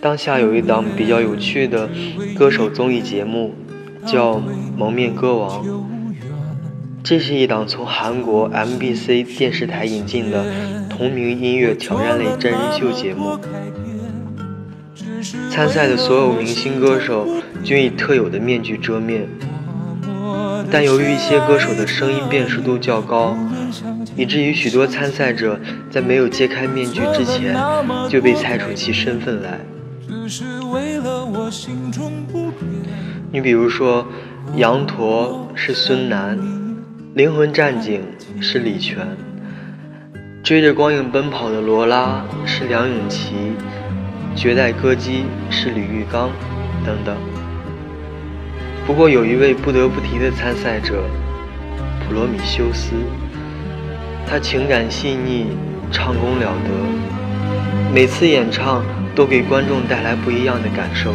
当下有一档比较有趣的歌手综艺节目，叫《蒙面歌王》。这是一档从韩国 MBC 电视台引进的同名音乐挑战类真人秀节目。参赛的所有明星歌手均以特有的面具遮面，但由于一些歌手的声音辨识度较高，以至于许多参赛者在没有揭开面具之前就被猜出其身份来。是为了我心中不你比如说，羊驼是孙楠。灵魂战警是李泉，追着光影奔跑的罗拉是梁咏琪，绝代歌姬是李玉刚，等等。不过有一位不得不提的参赛者，普罗米修斯，他情感细腻，唱功了得，每次演唱都给观众带来不一样的感受。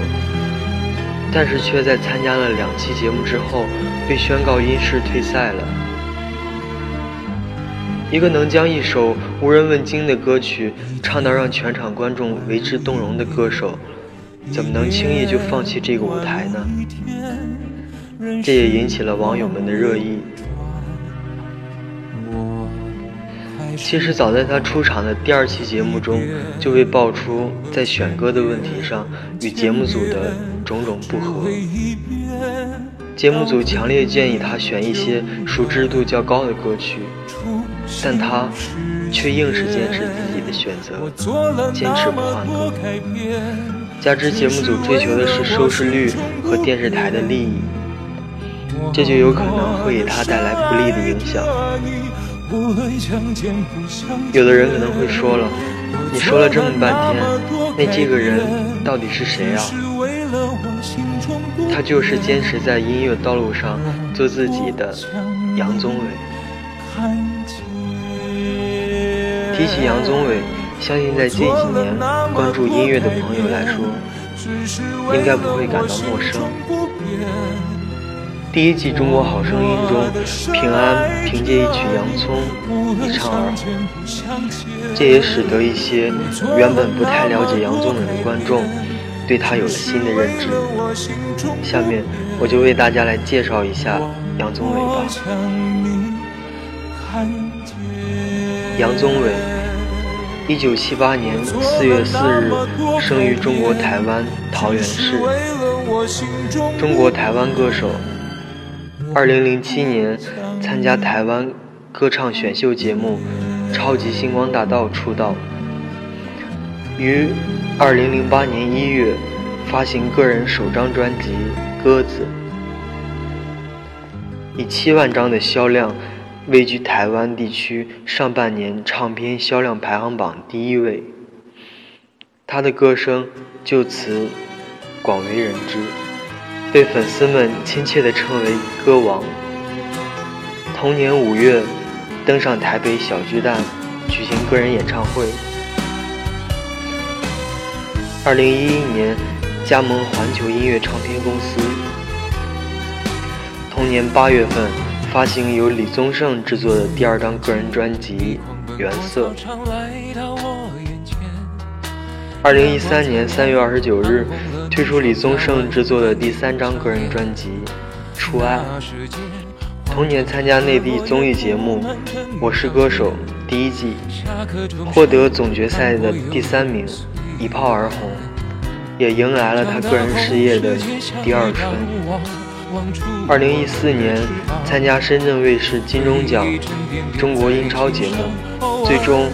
但是却在参加了两期节目之后，被宣告因事退赛了。一个能将一首无人问津的歌曲唱到让全场观众为之动容的歌手，怎么能轻易就放弃这个舞台呢？这也引起了网友们的热议。其实早在他出场的第二期节目中，就被爆出在选歌的问题上与节目组的种种不合。节目组强烈建议他选一些熟知度较高的歌曲。但他却硬是坚持自己的选择，坚持不换歌。加之节目组追求的是收视率和电视台的利益，这就有可能会给他带来不利的影响。有的人可能会说了，你说了这么半天，那这个人到底是谁啊？他就是坚持在音乐道路上做自己的杨宗纬。提起杨宗纬，相信在近几年关注音乐的朋友来说，应该不会感到陌生。第一季《中国好声音》中，平安凭借一曲《洋葱》一唱而红，这也使得一些原本不太了解杨宗纬的观众对他有了新的认知。下面我就为大家来介绍一下杨宗纬吧。杨宗纬，一九七八年四月四日生于中国台湾桃园市，中国台湾歌手。二零零七年参加台湾歌唱选秀节目《超级星光大道》出道，于二零零八年一月发行个人首张专辑《鸽子》，以七万张的销量。位居台湾地区上半年唱片销量排行榜第一位，他的歌声就此广为人知，被粉丝们亲切地称为“歌王”。同年五月，登上台北小巨蛋举行个人演唱会。二零一一年，加盟环球音乐唱片公司。同年八月份。发行由李宗盛制作的第二张个人专辑《原色》。二零一三年三月二十九日，推出李宗盛制作的第三张个人专辑《初爱》。同年参加内地综艺节目《我是歌手》第一季，获得总决赛的第三名，一炮而红，也迎来了他个人事业的第二春。二零一四年参加深圳卫视金钟奖中国英超节目，最终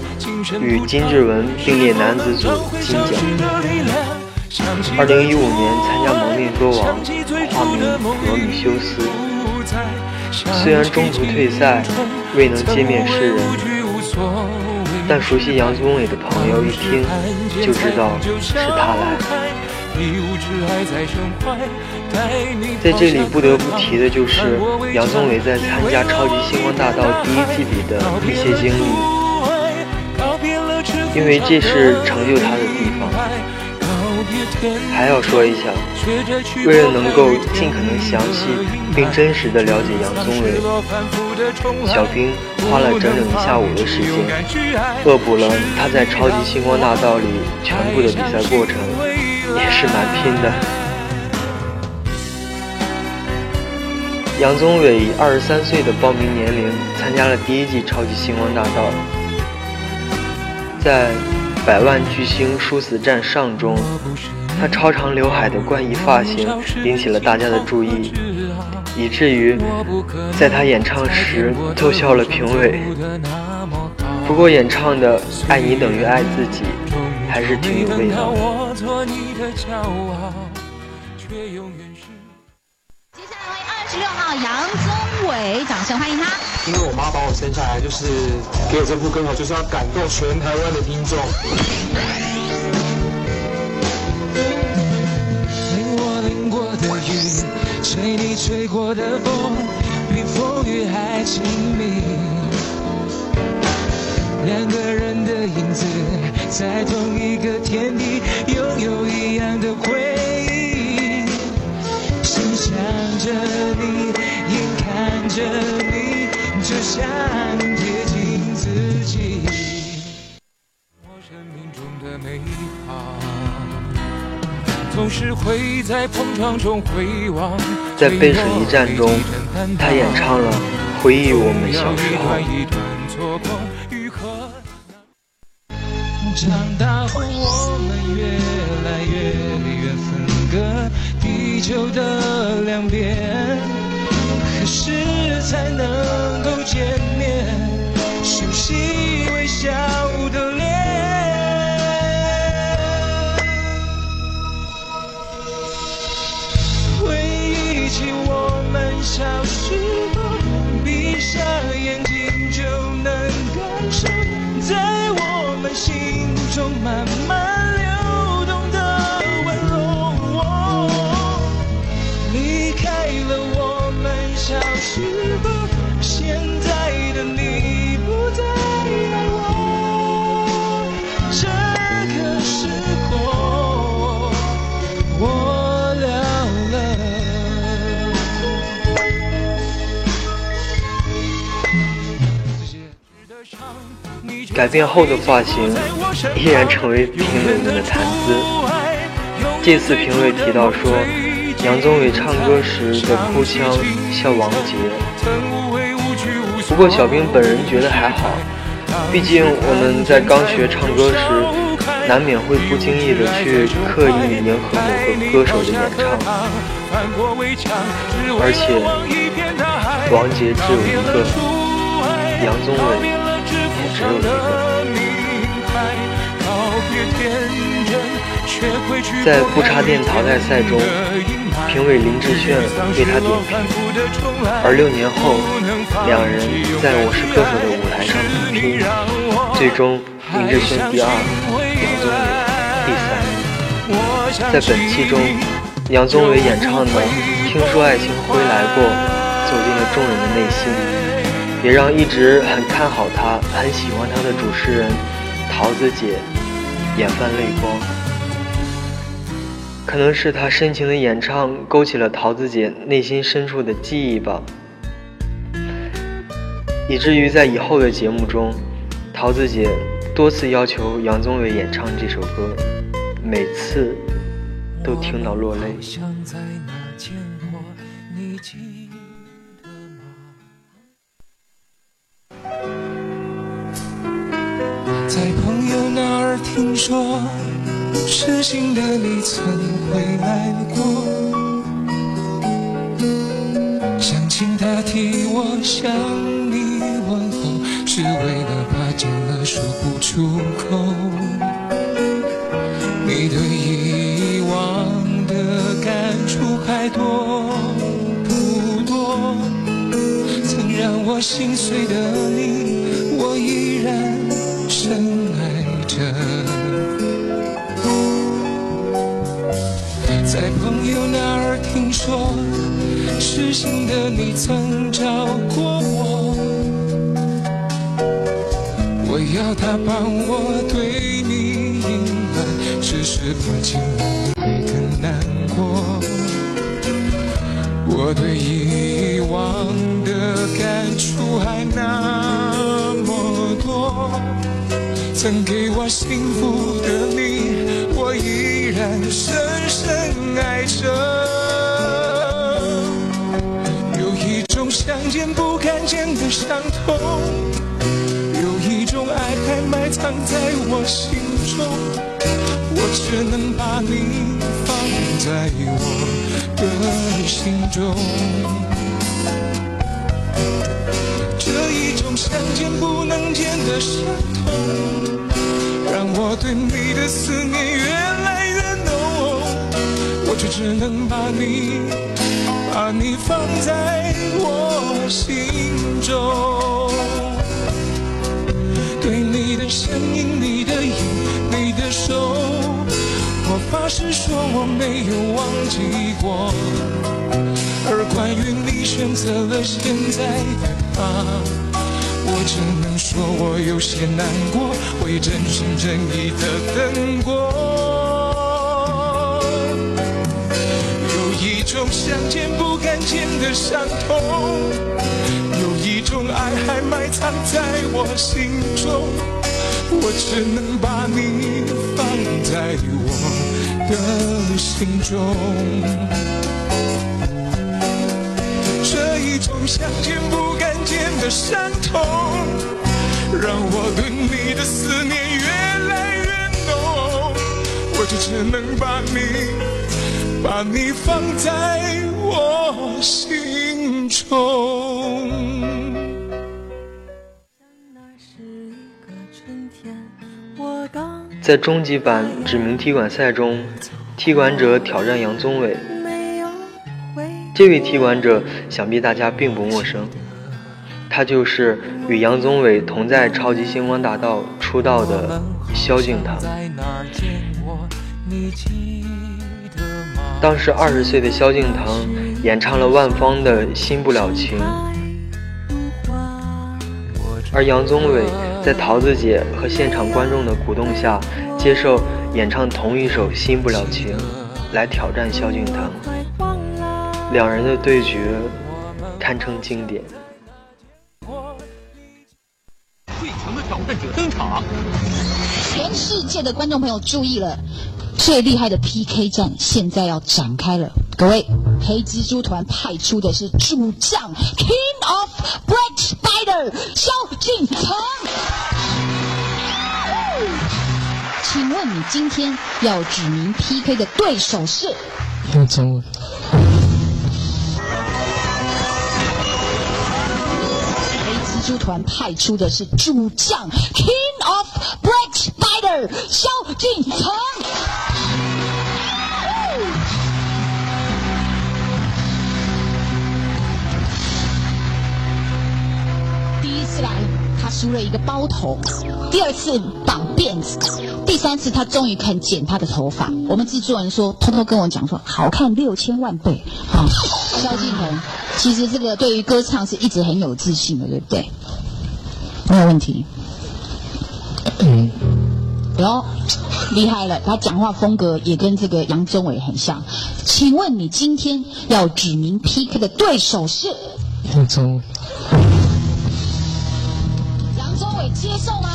与金志文并列男子组金奖。二零一五年参加《蒙面歌王》，化名普罗米修斯。虽然中途退赛，未能见面世人，但熟悉杨宗纬的朋友一听就知道是他来。在这里不得不提的就是杨宗纬在参加《超级星光大道》第一季里的一些经历。因为这是成就他的地方。还要说一下，为了能够尽可能详细并真实的了解杨宗纬，小兵花了整整一下午的时间，恶补了他在超级星光大道里全部的比赛过程，也是蛮拼的。杨宗纬以二十三岁的报名年龄参加了第一季超级星光大道，在《百万巨星殊死战》上中，他超长刘海的怪异发型引起了大家的注意，以至于在他演唱时逗笑了评委。不过演唱的《爱你等于爱自己》还是挺有味道的。十六号杨宗纬，掌声欢迎他。因为我妈把我生下来，就是给我这副歌，就是要感动全台湾的听众。淋我淋过的雨，吹你吹过的风，比风雨还亲密。两个人的影子，在同一个天地，拥有一样的回忆。心想着你，眼看着你，就像贴近自己。我生命中的美好，总是会在碰撞中回望。在《背水一战》中，他演唱了《回忆我们小时候》。长大后，我们越来越远，分隔地球的两边。何时才能够见面？熟悉微笑的脸。回忆起我们小时候，闭上改变后的发型依然成为评委们的谈资。这次评委提到说，杨宗纬唱歌时的哭腔像王杰。不过小兵本人觉得还好，毕竟我们在刚学唱歌时，难免会不经意的去刻意迎合某个歌手的演唱，而且王杰只有一个，杨宗纬也只有一个。在不插电淘汰赛中，评委林志炫为他点评，而六年后，两人在我是歌手的舞台上比拼，最终林志炫第二，杨宗纬第三。在本期中，杨宗纬演唱的《听说爱情回来过》走进了众人的内心，也让一直很看好他、很喜欢他的主持人桃子姐眼泛泪光。可能是他深情的演唱勾起了桃子姐内心深处的记忆吧，以至于在以后的节目中，桃子姐多次要求杨宗纬演唱这首歌，每次都听到落泪。说。痴心的你曾回来过，想请他替我向你问候，是为了怕见了说不出口。你对以往的感触还多不多？曾让我心碎的你，痴心的你曾找过我，我要他帮我对你隐瞒，只是怕见了你会更难过。我对遗忘的感触还那么多，曾给我幸福的你，我依然深深爱着。见不敢见的伤痛，有一种爱还埋藏在我心中，我只能把你放在我的心中。这一种想见不能见的伤痛，让我对你的思念越来，却只能把你。把你放在我心中，对你的声音、你的影、你的手，我发誓说我没有忘记过。而关于你选择了现在的他，我只能说我有些难过，会真心真意的等过。见的伤痛，有一种爱还埋藏在我心中，我只能把你放在我的心中。这一种想见不敢见的伤痛，让我对你的思念越来越浓，我就只能把你。把你放在我心中。在终极版指名踢馆赛中，踢馆者挑战杨宗纬。这位踢馆者想必大家并不陌生，他就是与杨宗纬同在《超级星光大道》出道的萧敬腾。当时二十岁的萧敬腾演唱了万芳的《新不了情》，而杨宗纬在桃子姐和现场观众的鼓动下，接受演唱同一首《新不了情》，来挑战萧敬腾。两人的对决堪称经典。最强的挑战者登场，全世界的观众朋友注意了。最厉害的 PK 战现在要展开了，各位，黑蜘蛛团派出的是主将 King of Black Spider 萧敬腾。请问你今天要指名 PK 的对手是？用中文。黑蜘蛛团派出的是主将 King of Black Spider 萧敬腾。来，他梳了一个包头，第二次绑辫子，第三次他终于肯剪他的头发。我们制作人说，偷偷跟我讲说，好看六千万倍。好，萧敬腾，其实这个对于歌唱是一直很有自信的，对不对？没有问题。嗯。哟，厉害了，他讲话风格也跟这个杨宗纬很像。请问你今天要指名 PK 的对手是？杨宗纬。接受吗？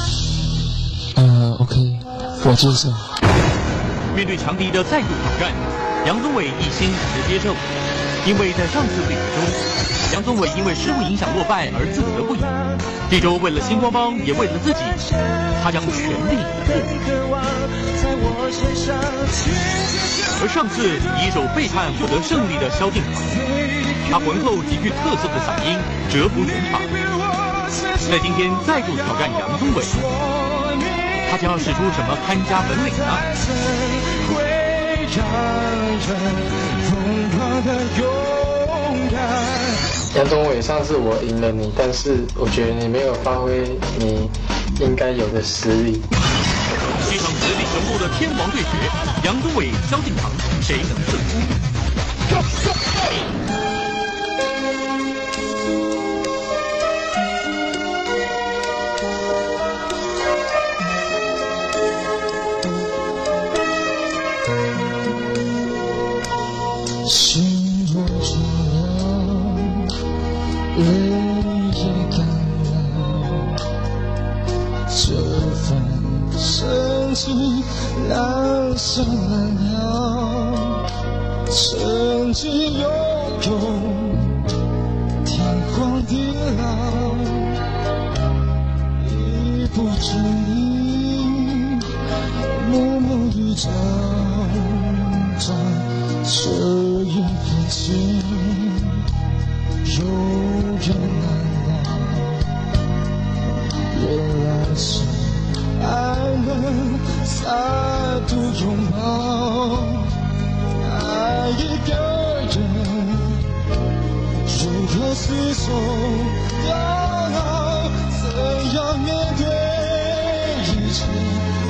呃，OK，我接受。面对强敌的再度挑战，杨宗纬一心只接受，因为在上次对决中，杨宗纬因为失误影响落败而自责不已。这周为了星光帮，也为了自己，他将全力以赴。而上次以一首背叛获得胜利的萧敬腾，他浑厚极具特色的嗓音折服全场。在今天再度挑战杨宗纬，他将要使出什么看家本领呢？杨宗纬，上次我赢了你，但是我觉得你没有发挥你应该有的实力。这场实力雄厚的天王对决，杨宗纬、萧敬腾，谁能胜出？度拥抱，爱一个人如何厮守到老？怎样面对一切？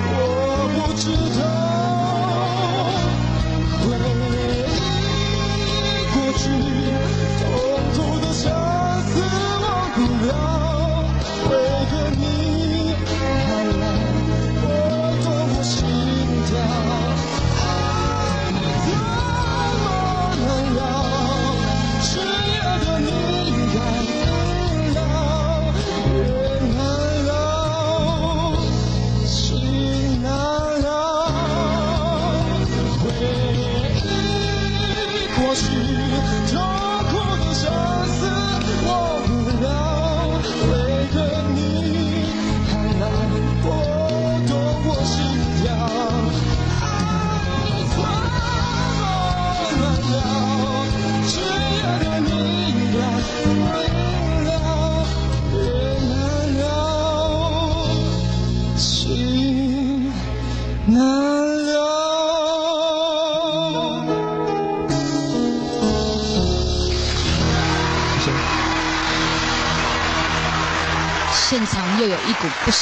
我不知道。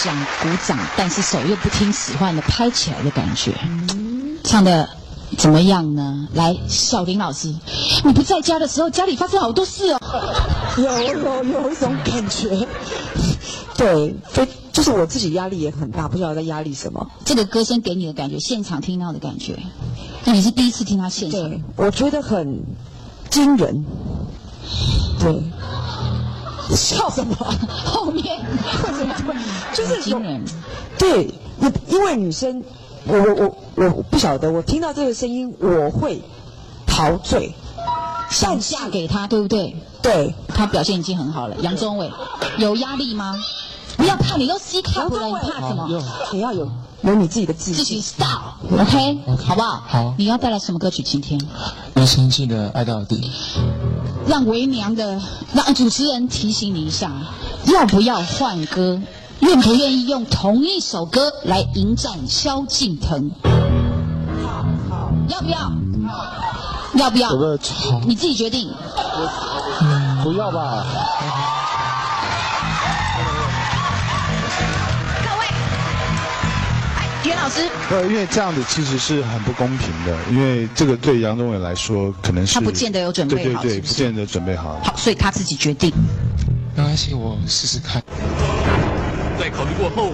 想鼓掌，但是手又不听使唤的拍起来的感觉，唱的怎么样呢？来，小林老师，你不在家的时候，家里发生好多事哦。有有有一种感觉，对，非就是我自己压力也很大，不知道在压力什么。这个歌声给你的感觉，现场听到的感觉，那你是第一次听他现场对，，我觉得很惊人。对，笑什么？后面就是有惊人，对，因因为女生，我我我我不晓得，我听到这个声音我会陶醉。想嫁给他，对不对？对，他表现已经很好了。杨宗纬有压力吗？不要怕，你都 C cup 了，你怕什么？你要有有你自己的自自己信。style，OK，、好不好？好你要带来什么歌曲？请听。林心记的《爱到底》。让为娘的让主持人提醒你一下，要不要换歌？愿不愿意用同一首歌来迎战萧敬腾？要不要？要不要？你自己决定。不要吧？袁老师，呃，因为这样子其实是很不公平的，因为这个对杨宗纬来说可能是他不见得有准备好对对对，是不是不见得准备好。好，所以他自己决定。没关系，我试试看。在考虑过后，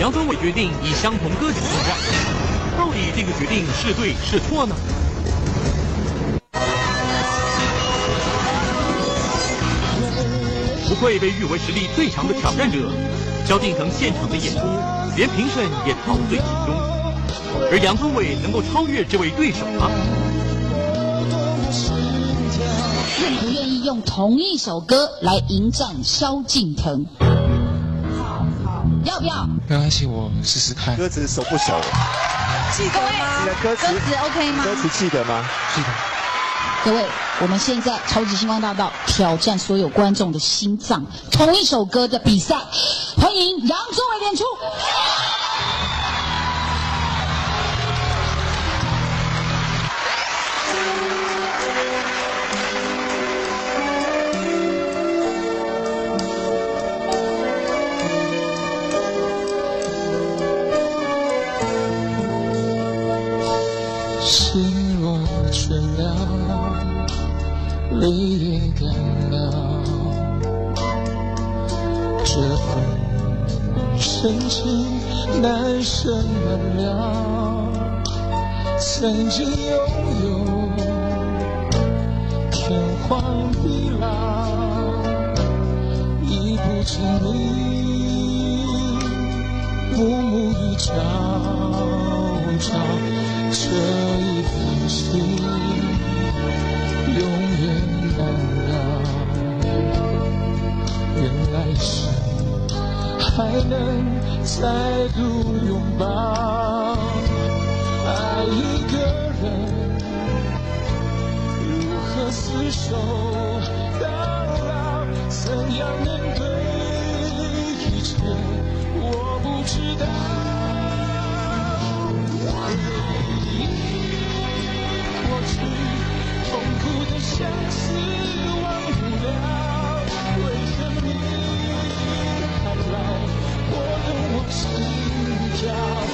杨宗纬决定以相同歌曲应战。到底这个决定是对是错呢？不愧被誉为实力最强的挑战者，萧敬腾现场的演出，连评审也陶醉其中。而杨宗纬能够超越这位对手吗？愿不愿意用同一首歌来迎战萧敬腾？好好要不要？没关系，我试试看。歌词熟不熟？记得吗？你的歌词歌词 OK 吗？歌词记得吗？是的，各位，我们现在超级星光大道挑战所有观众的心脏，同一首歌的比赛，欢迎杨宗纬演出。深情难舍难了。曾经拥有天荒地老，已不经历暮暮与朝朝这一份情，还能再度拥抱，爱一个人如何厮守？到老，怎样面对一切，我不知道。回忆过去，痛苦的相思。心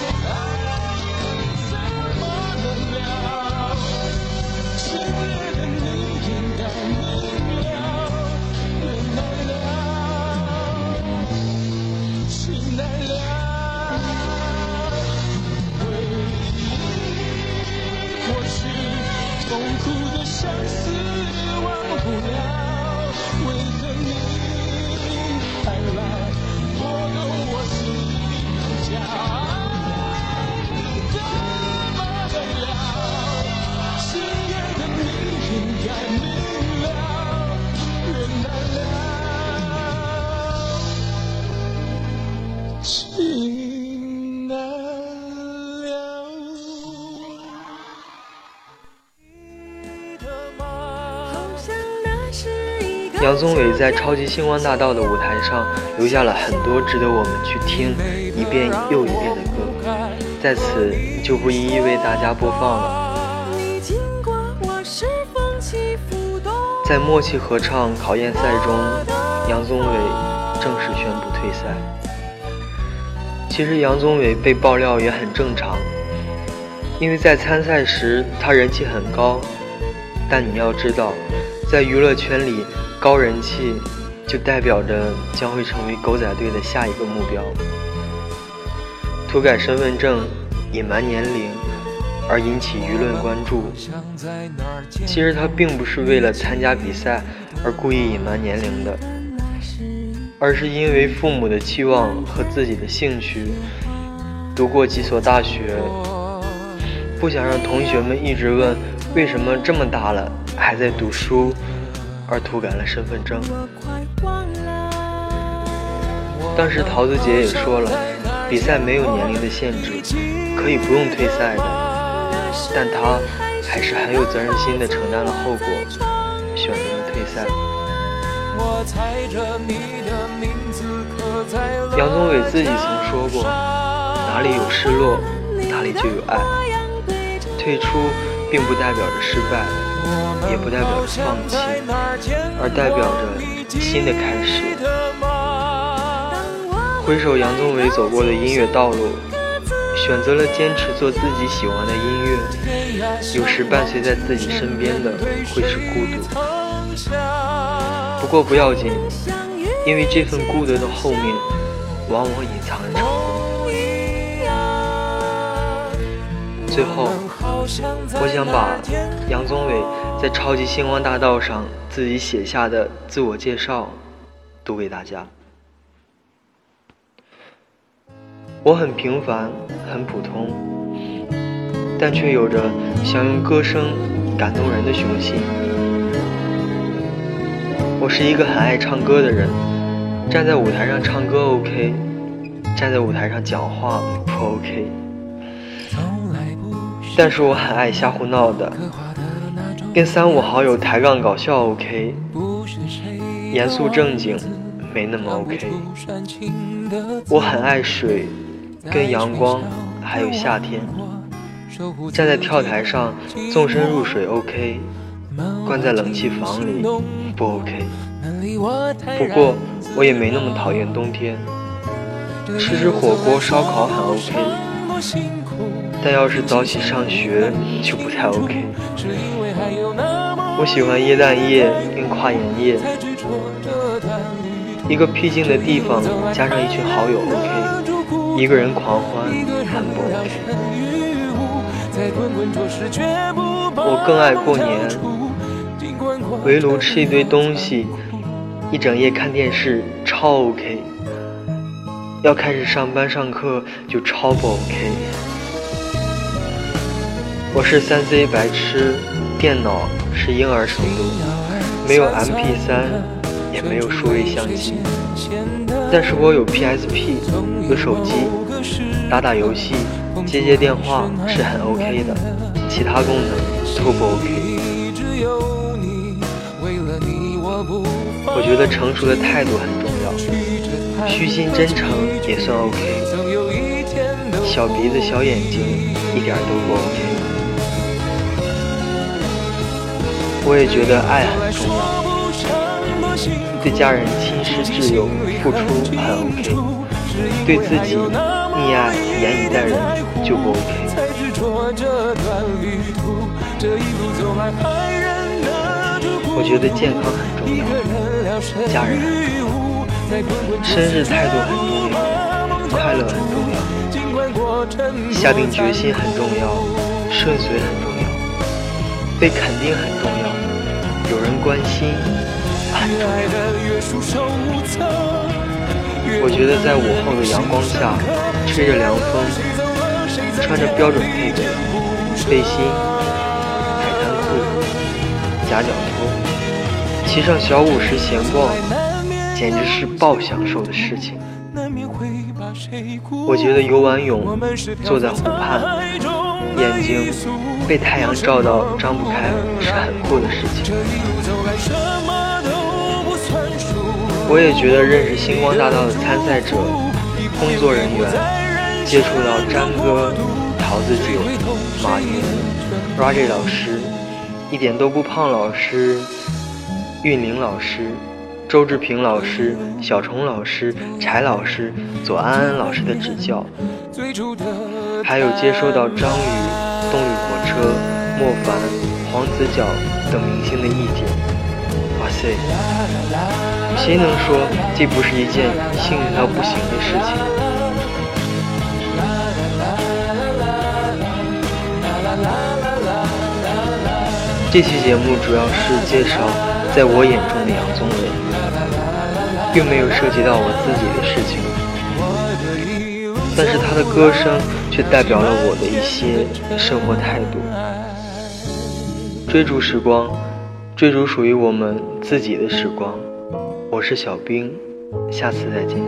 在超级星光大道的舞台上留下了很多值得我们去听一遍又一遍的歌，在此就不一一为大家播放了。在默契合唱考验赛中，杨宗纬正式宣布退赛。其实杨宗纬被爆料也很正常，因为在参赛时他人气很高，但你要知道，在娱乐圈里。高人气就代表着将会成为狗仔队的下一个目标。涂改身份证、隐瞒年龄而引起舆论关注，其实他并不是为了参加比赛而故意隐瞒年龄的，而是因为父母的期望和自己的兴趣，读过几所大学，不想让同学们一直问为什么这么大了还在读书。而涂改了身份证。当时桃子姐也说了，比赛没有年龄的限制，可以不用退赛的。但她还是很有责任心的承担了后果，选择了退赛。杨宗纬自己曾说过，哪里有失落，哪里就有爱。退出并不代表着失败。也不代表着放弃，而代表着新的开始。回首杨宗纬走过的音乐道路，选择了坚持做自己喜欢的音乐。有时伴随在自己身边的会是孤独，不过不要紧，因为这份孤独的后面，往往隐藏着成功。最后。我想把杨宗纬在超级星光大道上自己写下的自我介绍读给大家。我很平凡，很普通，但却有着想用歌声感动人的雄心。我是一个很爱唱歌的人，站在舞台上唱歌 OK，站在舞台上讲话不 OK。但是我很爱瞎胡闹的，跟三五好友抬杠搞笑 OK，严肃正经没那么 OK。我很爱水，跟阳光，还有夏天。站在跳台上纵身入水 OK，关在冷气房里不 OK。不过我也没那么讨厌冬天，吃吃火锅烧烤很 OK。但要是早起上学就不太 OK。我喜欢耶诞夜跟跨年夜，一个僻静的地方加上一群好友 OK，一个人狂欢很不 OK。我更爱过年，围炉吃一堆东西，一整夜看电视超 OK。要开始上班上课就超不 OK。我是三 C 白痴，电脑是婴儿程度，没有 MP3，也没有数位相机，但是我有 PSP，有手机，打打游戏，接接电话是很 OK 的，其他功能都不 OK。我觉得成熟的态度很重要，虚心真诚也算 OK，小鼻子小眼睛一点都不 OK。我也觉得爱很重要，对家人亲师挚友付出很 OK，对自己溺爱严以待人就不 OK。我觉得健康很重要，家人很重要，生日态度很重要，快乐很重要，下定决心很重要，顺遂很重要，被肯定很重要，有人关心很重要。我觉得在午后的阳光下，吹着凉风，穿着标准配备背心、海滩裤、夹脚拖，骑上小五十闲逛，简直是爆享受的事情。我觉得游完泳，坐在湖畔，眼睛被太阳照到张不开，是很酷的事情。我也觉得认识星光大道的参赛者、工作人员，接触到詹哥、桃子姐、马云、Roger 老师、一点都不胖老师、韵玲老师、周志平老师、小虫老师、柴老师、左安安老师的指教，还有接收到张宇、动力火车、莫凡、黄子佼等明星的意见。哇塞，谁能说这不是一件幸运到不行的事情？这期节目主要是介绍在我眼中的杨宗纬，并没有涉及到我自己的事情，但是他的歌声却代表了我的一些生活态度。追逐时光。追逐属于我们自己的时光。我是小兵，下次再见。